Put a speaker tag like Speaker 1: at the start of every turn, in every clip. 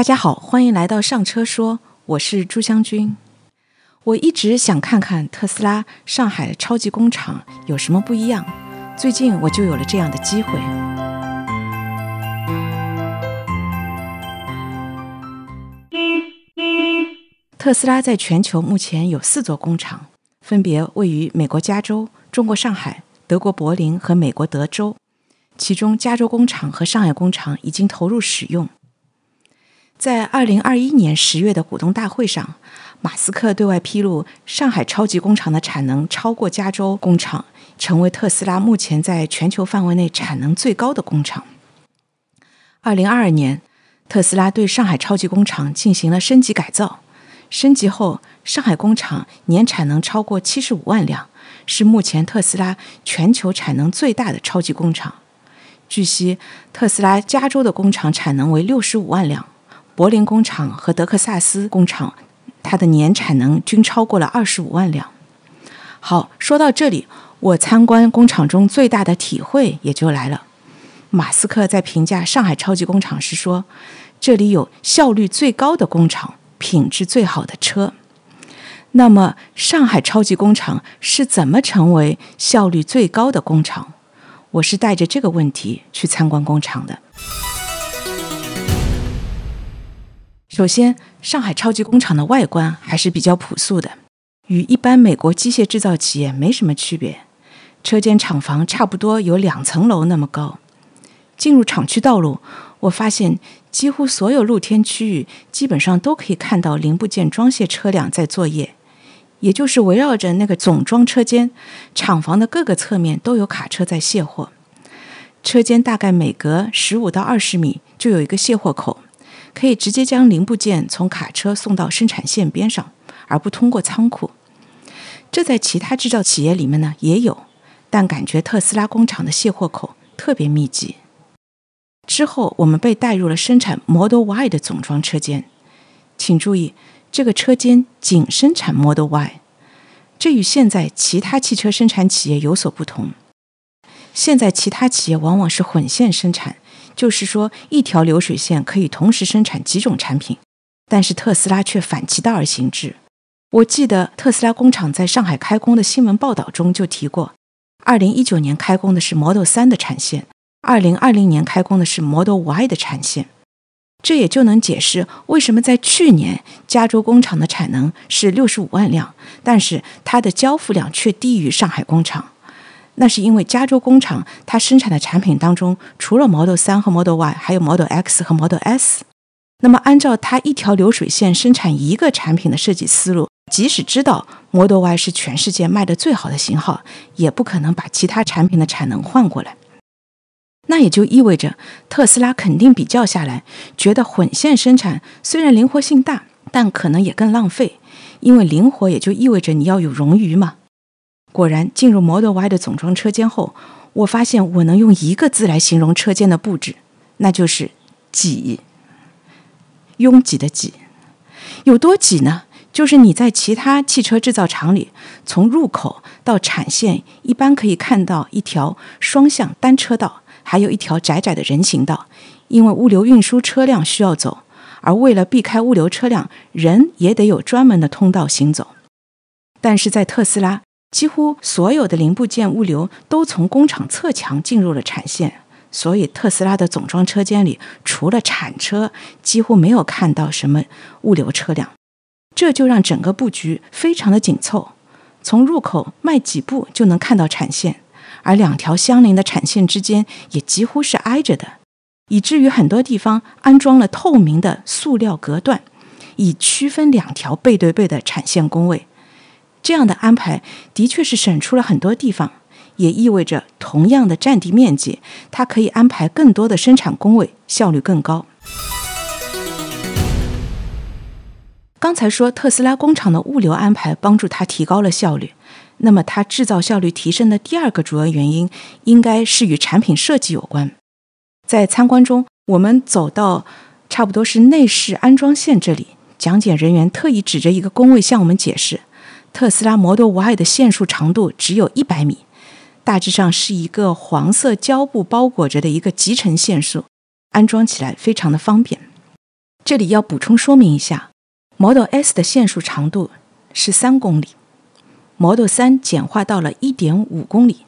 Speaker 1: 大家好，欢迎来到上车说，我是朱香君。我一直想看看特斯拉上海超级工厂有什么不一样，最近我就有了这样的机会。特斯拉在全球目前有四座工厂，分别位于美国加州、中国上海、德国柏林和美国德州。其中，加州工厂和上海工厂已经投入使用。在二零二一年十月的股东大会上，马斯克对外披露，上海超级工厂的产能超过加州工厂，成为特斯拉目前在全球范围内产能最高的工厂。二零二二年，特斯拉对上海超级工厂进行了升级改造，升级后，上海工厂年产能超过七十五万辆，是目前特斯拉全球产能最大的超级工厂。据悉，特斯拉加州的工厂产能为六十五万辆，柏林工厂和德克萨斯工厂，它的年产能均超过了二十五万辆。好，说到这里，我参观工厂中最大的体会也就来了。马斯克在评价上海超级工厂时说：“这里有效率最高的工厂，品质最好的车。”那么，上海超级工厂是怎么成为效率最高的工厂？我是带着这个问题去参观工厂的。首先，上海超级工厂的外观还是比较朴素的，与一般美国机械制造企业没什么区别。车间厂房差不多有两层楼那么高。进入厂区道路，我发现几乎所有露天区域基本上都可以看到零部件装卸车辆在作业。也就是围绕着那个总装车间，厂房的各个侧面都有卡车在卸货。车间大概每隔十五到二十米就有一个卸货口，可以直接将零部件从卡车送到生产线边上，而不通过仓库。这在其他制造企业里面呢也有，但感觉特斯拉工厂的卸货口特别密集。之后我们被带入了生产 Model Y 的总装车间，请注意。这个车间仅生产 Model Y，这与现在其他汽车生产企业有所不同。现在其他企业往往是混线生产，就是说一条流水线可以同时生产几种产品，但是特斯拉却反其道而行之。我记得特斯拉工厂在上海开工的新闻报道中就提过，二零一九年开工的是 Model 3的产线，二零二零年开工的是 Model Y 的产线。这也就能解释为什么在去年加州工厂的产能是六十五万辆，但是它的交付量却低于上海工厂。那是因为加州工厂它生产的产品当中，除了 Model 3和 Model Y，还有 Model X 和 Model S。那么按照它一条流水线生产一个产品的设计思路，即使知道 Model Y 是全世界卖的最好的型号，也不可能把其他产品的产能换过来。那也就意味着，特斯拉肯定比较下来，觉得混线生产虽然灵活性大，但可能也更浪费。因为灵活也就意味着你要有冗余嘛。果然，进入 Model Y 的总装车间后，我发现我能用一个字来形容车间的布置，那就是挤。拥挤的挤，有多挤呢？就是你在其他汽车制造厂里，从入口到产线，一般可以看到一条双向单车道。还有一条窄窄的人行道，因为物流运输车辆需要走，而为了避开物流车辆，人也得有专门的通道行走。但是在特斯拉，几乎所有的零部件物流都从工厂侧墙进入了产线，所以特斯拉的总装车间里除了产车，几乎没有看到什么物流车辆，这就让整个布局非常的紧凑，从入口迈几步就能看到产线。而两条相邻的产线之间也几乎是挨着的，以至于很多地方安装了透明的塑料隔断，以区分两条背对背的产线工位。这样的安排的确是省出了很多地方，也意味着同样的占地面积，它可以安排更多的生产工位，效率更高。刚才说特斯拉工厂的物流安排帮助它提高了效率。那么，它制造效率提升的第二个主要原因，应该是与产品设计有关。在参观中，我们走到差不多是内饰安装线这里，讲解人员特意指着一个工位向我们解释，特斯拉 Model Y 的线束长度只有一百米，大致上是一个黄色胶布包裹着的一个集成线束，安装起来非常的方便。这里要补充说明一下，Model S 的线束长度是三公里，Model 3简化到了一点五公里。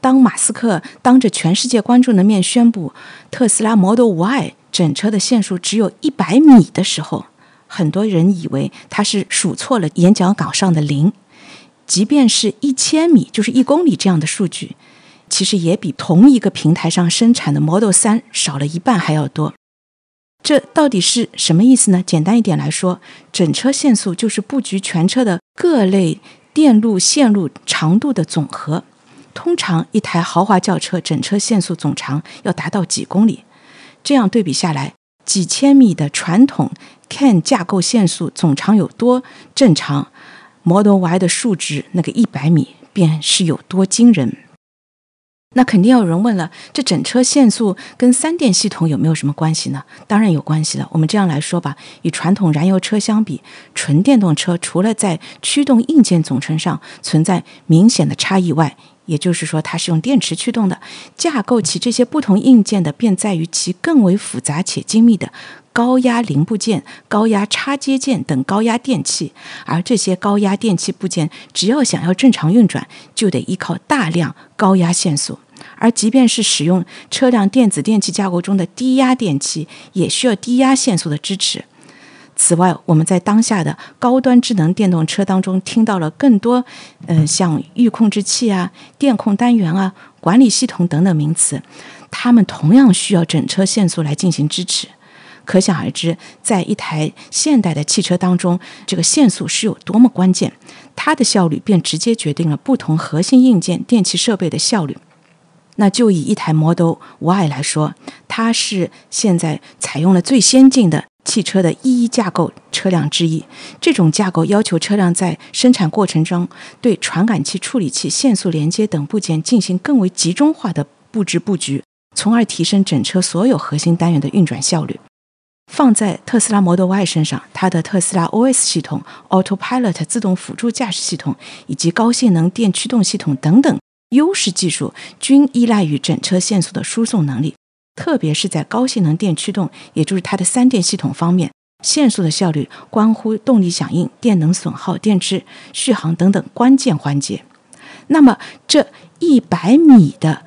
Speaker 1: 当马斯克当着全世界观众的面宣布特斯拉 Model Y 整车的线束只有一百米的时候，很多人以为他是数错了演讲稿上的零。即便是一千米，就是一公里这样的数据，其实也比同一个平台上生产的 Model 三少了一半还要多。这到底是什么意思呢？简单一点来说，整车限速就是布局全车的各类电路线路长度的总和。通常一台豪华轿车整车限速总长要达到几公里，这样对比下来，几千米的传统 CAN 架构线速总长有多正常，Model Y 的数值那个一百米便是有多惊人。那肯定有人问了，这整车限速跟三电系统有没有什么关系呢？当然有关系了。我们这样来说吧，与传统燃油车相比，纯电动车除了在驱动硬件总成上存在明显的差异外，也就是说它是用电池驱动的，架构起这些不同硬件的便在于其更为复杂且精密的高压零部件、高压插接件等高压电器，而这些高压电器部件只要想要正常运转，就得依靠大量高压线索。而即便是使用车辆电子电器架构中的低压电器，也需要低压线索的支持。此外，我们在当下的高端智能电动车当中听到了更多，嗯，像预控制器啊、电控单元啊、管理系统等等名词，它们同样需要整车线速来进行支持。可想而知，在一台现代的汽车当中，这个限速是有多么关键，它的效率便直接决定了不同核心硬件电气设备的效率。那就以一台 Model Y 来说，它是现在采用了最先进的汽车的一一架构车辆之一。这种架构要求车辆在生产过程中对传感器、处理器、线速连接等部件进行更为集中化的布置布局，从而提升整车所有核心单元的运转效率。放在特斯拉 Model Y 身上，它的特斯拉 OS 系统、Autopilot 自动辅助驾驶系统以及高性能电驱动系统等等。优势技术均依赖于整车线速的输送能力，特别是在高性能电驱动，也就是它的三电系统方面，限速的效率关乎动力响应、电能损耗、电池续航等等关键环节。那么，这一百米的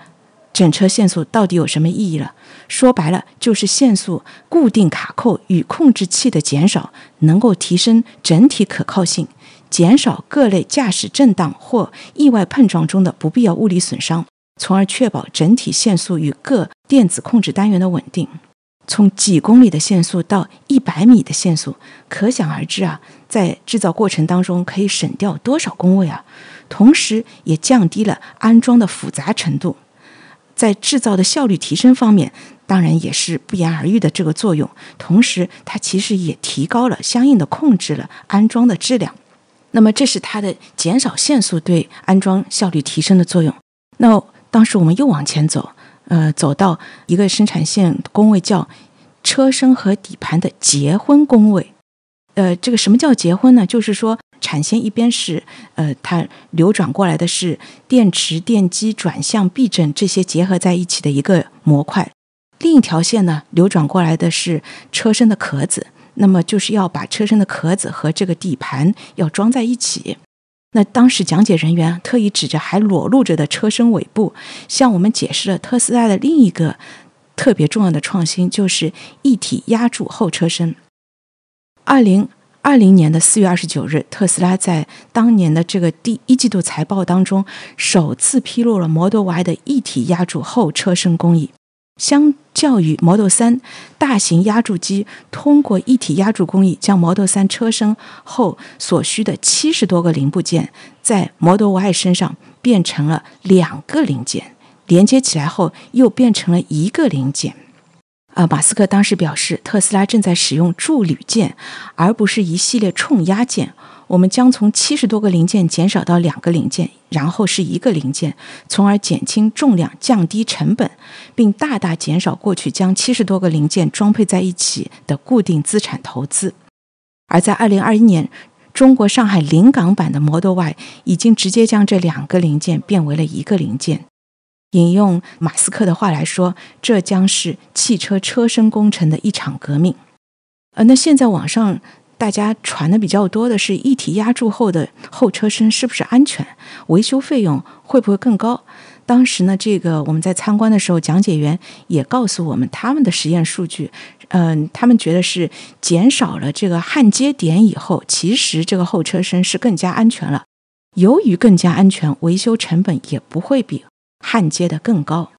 Speaker 1: 整车限速到底有什么意义了？说白了，就是限速固定卡扣与控制器的减少，能够提升整体可靠性。减少各类驾驶震荡或意外碰撞中的不必要物理损伤，从而确保整体线速与各电子控制单元的稳定。从几公里的限速到一百米的限速，可想而知啊，在制造过程当中可以省掉多少工位啊！同时，也降低了安装的复杂程度，在制造的效率提升方面，当然也是不言而喻的这个作用。同时，它其实也提高了相应的控制了安装的质量。那么，这是它的减少限速对安装效率提升的作用。那当时我们又往前走，呃，走到一个生产线工位叫车身和底盘的结婚工位。呃，这个什么叫结婚呢？就是说，产线一边是呃，它流转过来的是电池、电机、转向、避震这些结合在一起的一个模块，另一条线呢，流转过来的是车身的壳子。那么就是要把车身的壳子和这个底盘要装在一起。那当时讲解人员特意指着还裸露着的车身尾部，向我们解释了特斯拉的另一个特别重要的创新，就是一体压铸后车身。二零二零年的四月二十九日，特斯拉在当年的这个第一季度财报当中，首次披露了 Model Y 的一体压铸后车身工艺。相较于 Model 3，大型压铸机通过一体压铸工艺，将 Model 3车身后所需的七十多个零部件，在 Model Y 身上变成了两个零件，连接起来后又变成了一个零件。啊，马斯克当时表示，特斯拉正在使用铸铝件，而不是一系列冲压件。我们将从七十多个零件减少到两个零件，然后是一个零件，从而减轻重量、降低成本，并大大减少过去将七十多个零件装配在一起的固定资产投资。而在二零二一年，中国上海临港版的 Model Y 已经直接将这两个零件变为了一个零件。引用马斯克的话来说，这将是汽车车身工程的一场革命。呃，那现在网上大家传的比较多的是一体压铸后的后车身是不是安全，维修费用会不会更高？当时呢，这个我们在参观的时候，讲解员也告诉我们他们的实验数据，嗯，他们觉得是减少了这个焊接点以后，其实这个后车身是更加安全了。由于更加安全，维修成本也不会比焊接的更高。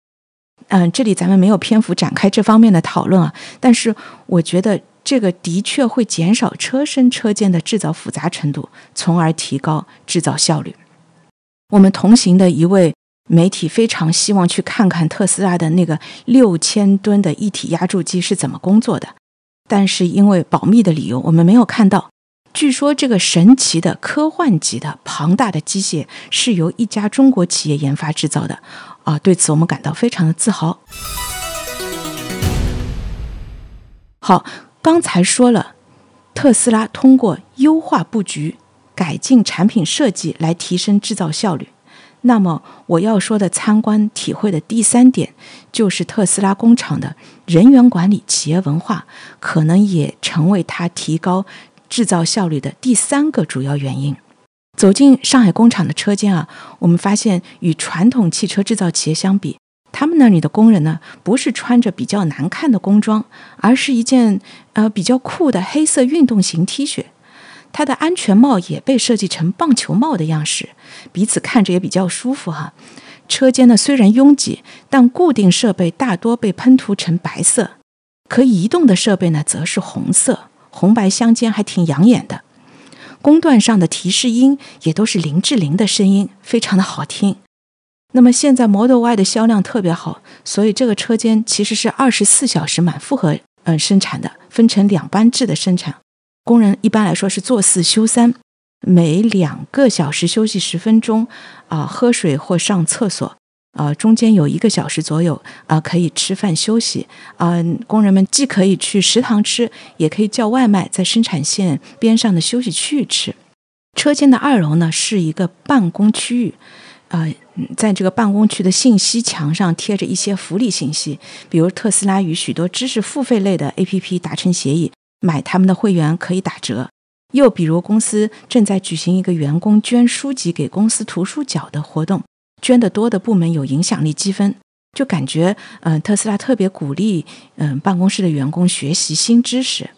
Speaker 1: 嗯，这里咱们没有篇幅展开这方面的讨论啊，但是我觉得这个的确会减少车身车间的制造复杂程度，从而提高制造效率。我们同行的一位。媒体非常希望去看看特斯拉的那个六千吨的一体压铸机是怎么工作的，但是因为保密的理由，我们没有看到。据说这个神奇的科幻级的庞大的机械是由一家中国企业研发制造的，啊，对此我们感到非常的自豪。好，刚才说了，特斯拉通过优化布局、改进产品设计来提升制造效率。那么我要说的参观体会的第三点，就是特斯拉工厂的人员管理、企业文化，可能也成为它提高制造效率的第三个主要原因。走进上海工厂的车间啊，我们发现与传统汽车制造企业相比，他们那里的工人呢，不是穿着比较难看的工装，而是一件呃比较酷的黑色运动型 T 恤。它的安全帽也被设计成棒球帽的样式，彼此看着也比较舒服哈。车间呢虽然拥挤，但固定设备大多被喷涂成白色，可移动的设备呢则是红色，红白相间，还挺养眼的。工段上的提示音也都是林志玲的声音，非常的好听。那么现在 Model Y 的销量特别好，所以这个车间其实是二十四小时满负荷嗯生产的，分成两班制的生产。工人一般来说是做四休三，每两个小时休息十分钟，啊，喝水或上厕所，啊，中间有一个小时左右啊可以吃饭休息，啊，工人们既可以去食堂吃，也可以叫外卖，在生产线边上的休息区域吃。车间的二楼呢是一个办公区域，呃，在这个办公区的信息墙上贴着一些福利信息，比如特斯拉与许多知识付费类的 APP 达成协议。买他们的会员可以打折，又比如公司正在举行一个员工捐书籍给公司图书角的活动，捐得多的部门有影响力积分，就感觉嗯特斯拉特别鼓励嗯办公室的员工学习新知识。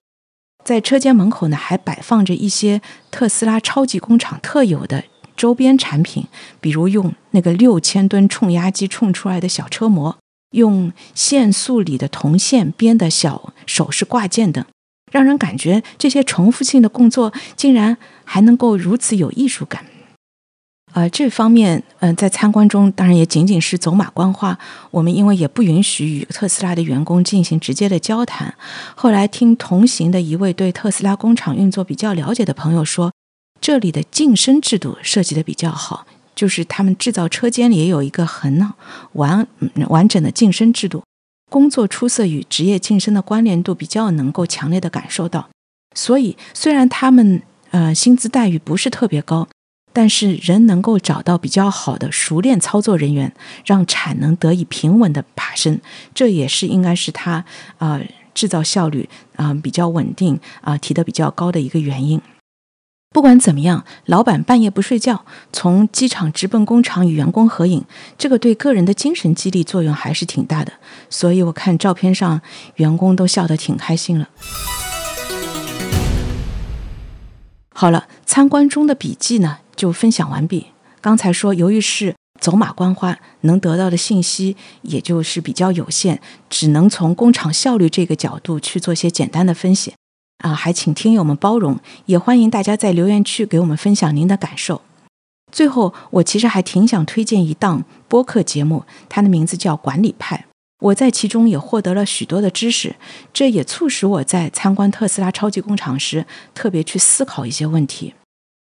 Speaker 1: 在车间门口呢，还摆放着一些特斯拉超级工厂特有的周边产品，比如用那个六千吨冲压机冲出来的小车模，用线束里的铜线编的小首饰挂件等。让人感觉这些重复性的工作竟然还能够如此有艺术感，呃，这方面，嗯，在参观中当然也仅仅是走马观花。我们因为也不允许与特斯拉的员工进行直接的交谈。后来听同行的一位对特斯拉工厂运作比较了解的朋友说，这里的晋升制度设计的比较好，就是他们制造车间里也有一个很完完整的晋升制度。工作出色与职业晋升的关联度比较能够强烈的感受到，所以虽然他们呃薪资待遇不是特别高，但是仍能够找到比较好的熟练操作人员，让产能得以平稳的爬升，这也是应该是他啊制造效率啊比较稳定啊提的比较高的一个原因。不管怎么样，老板半夜不睡觉，从机场直奔工厂与员工合影，这个对个人的精神激励作用还是挺大的。所以我看照片上，员工都笑得挺开心了。好了，参观中的笔记呢就分享完毕。刚才说，由于是走马观花，能得到的信息也就是比较有限，只能从工厂效率这个角度去做些简单的分析。啊，还请听友们包容，也欢迎大家在留言区给我们分享您的感受。最后，我其实还挺想推荐一档播客节目，它的名字叫《管理派》，我在其中也获得了许多的知识，这也促使我在参观特斯拉超级工厂时特别去思考一些问题。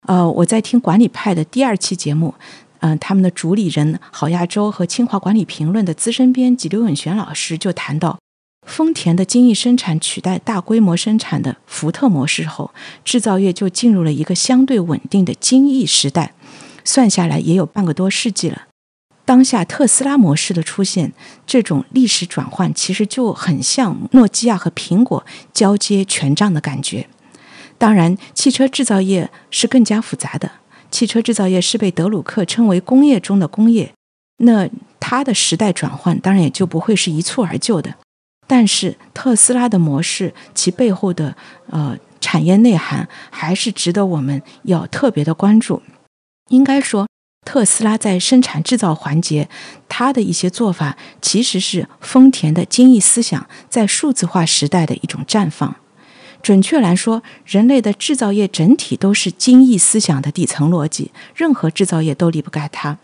Speaker 1: 呃，我在听《管理派》的第二期节目，嗯，他们的主理人郝亚洲和清华管理评论的资深编辑刘永玄老师就谈到。丰田的精益生产取代大规模生产的福特模式后，制造业就进入了一个相对稳定的精益时代。算下来也有半个多世纪了。当下特斯拉模式的出现，这种历史转换其实就很像诺基亚和苹果交接权杖的感觉。当然，汽车制造业是更加复杂的。汽车制造业是被德鲁克称为工业中的工业，那它的时代转换当然也就不会是一蹴而就的。但是特斯拉的模式，其背后的呃产业内涵还是值得我们要特别的关注。应该说。特斯拉在生产制造环节，它的一些做法其实是丰田的精益思想在数字化时代的一种绽放。准确来说，人类的制造业整体都是精益思想的底层逻辑，任何制造业都离不开它。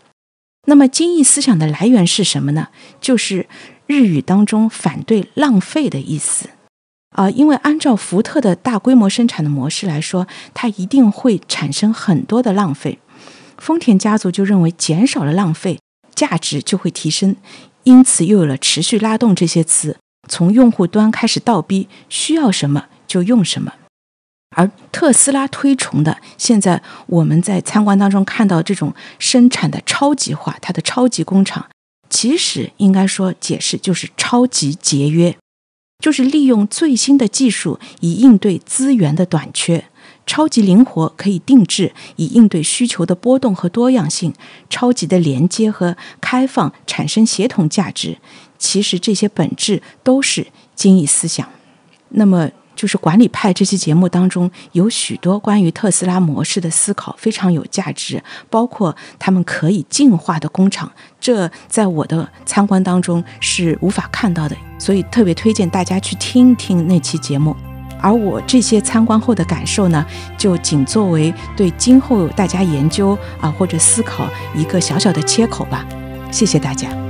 Speaker 1: 那么，精益思想的来源是什么呢？就是日语当中反对浪费的意思啊，因为按照福特的大规模生产的模式来说，它一定会产生很多的浪费。丰田家族就认为，减少了浪费，价值就会提升，因此又有了“持续拉动”这些词，从用户端开始倒逼，需要什么就用什么。而特斯拉推崇的，现在我们在参观当中看到这种生产的超级化，它的超级工厂，其实应该说解释就是超级节约，就是利用最新的技术以应对资源的短缺。超级灵活，可以定制，以应对需求的波动和多样性；超级的连接和开放，产生协同价值。其实这些本质都是精益思想。那么，就是管理派这期节目当中有许多关于特斯拉模式的思考，非常有价值。包括他们可以进化的工厂，这在我的参观当中是无法看到的，所以特别推荐大家去听一听那期节目。而我这些参观后的感受呢，就仅作为对今后大家研究啊或者思考一个小小的切口吧。谢谢大家。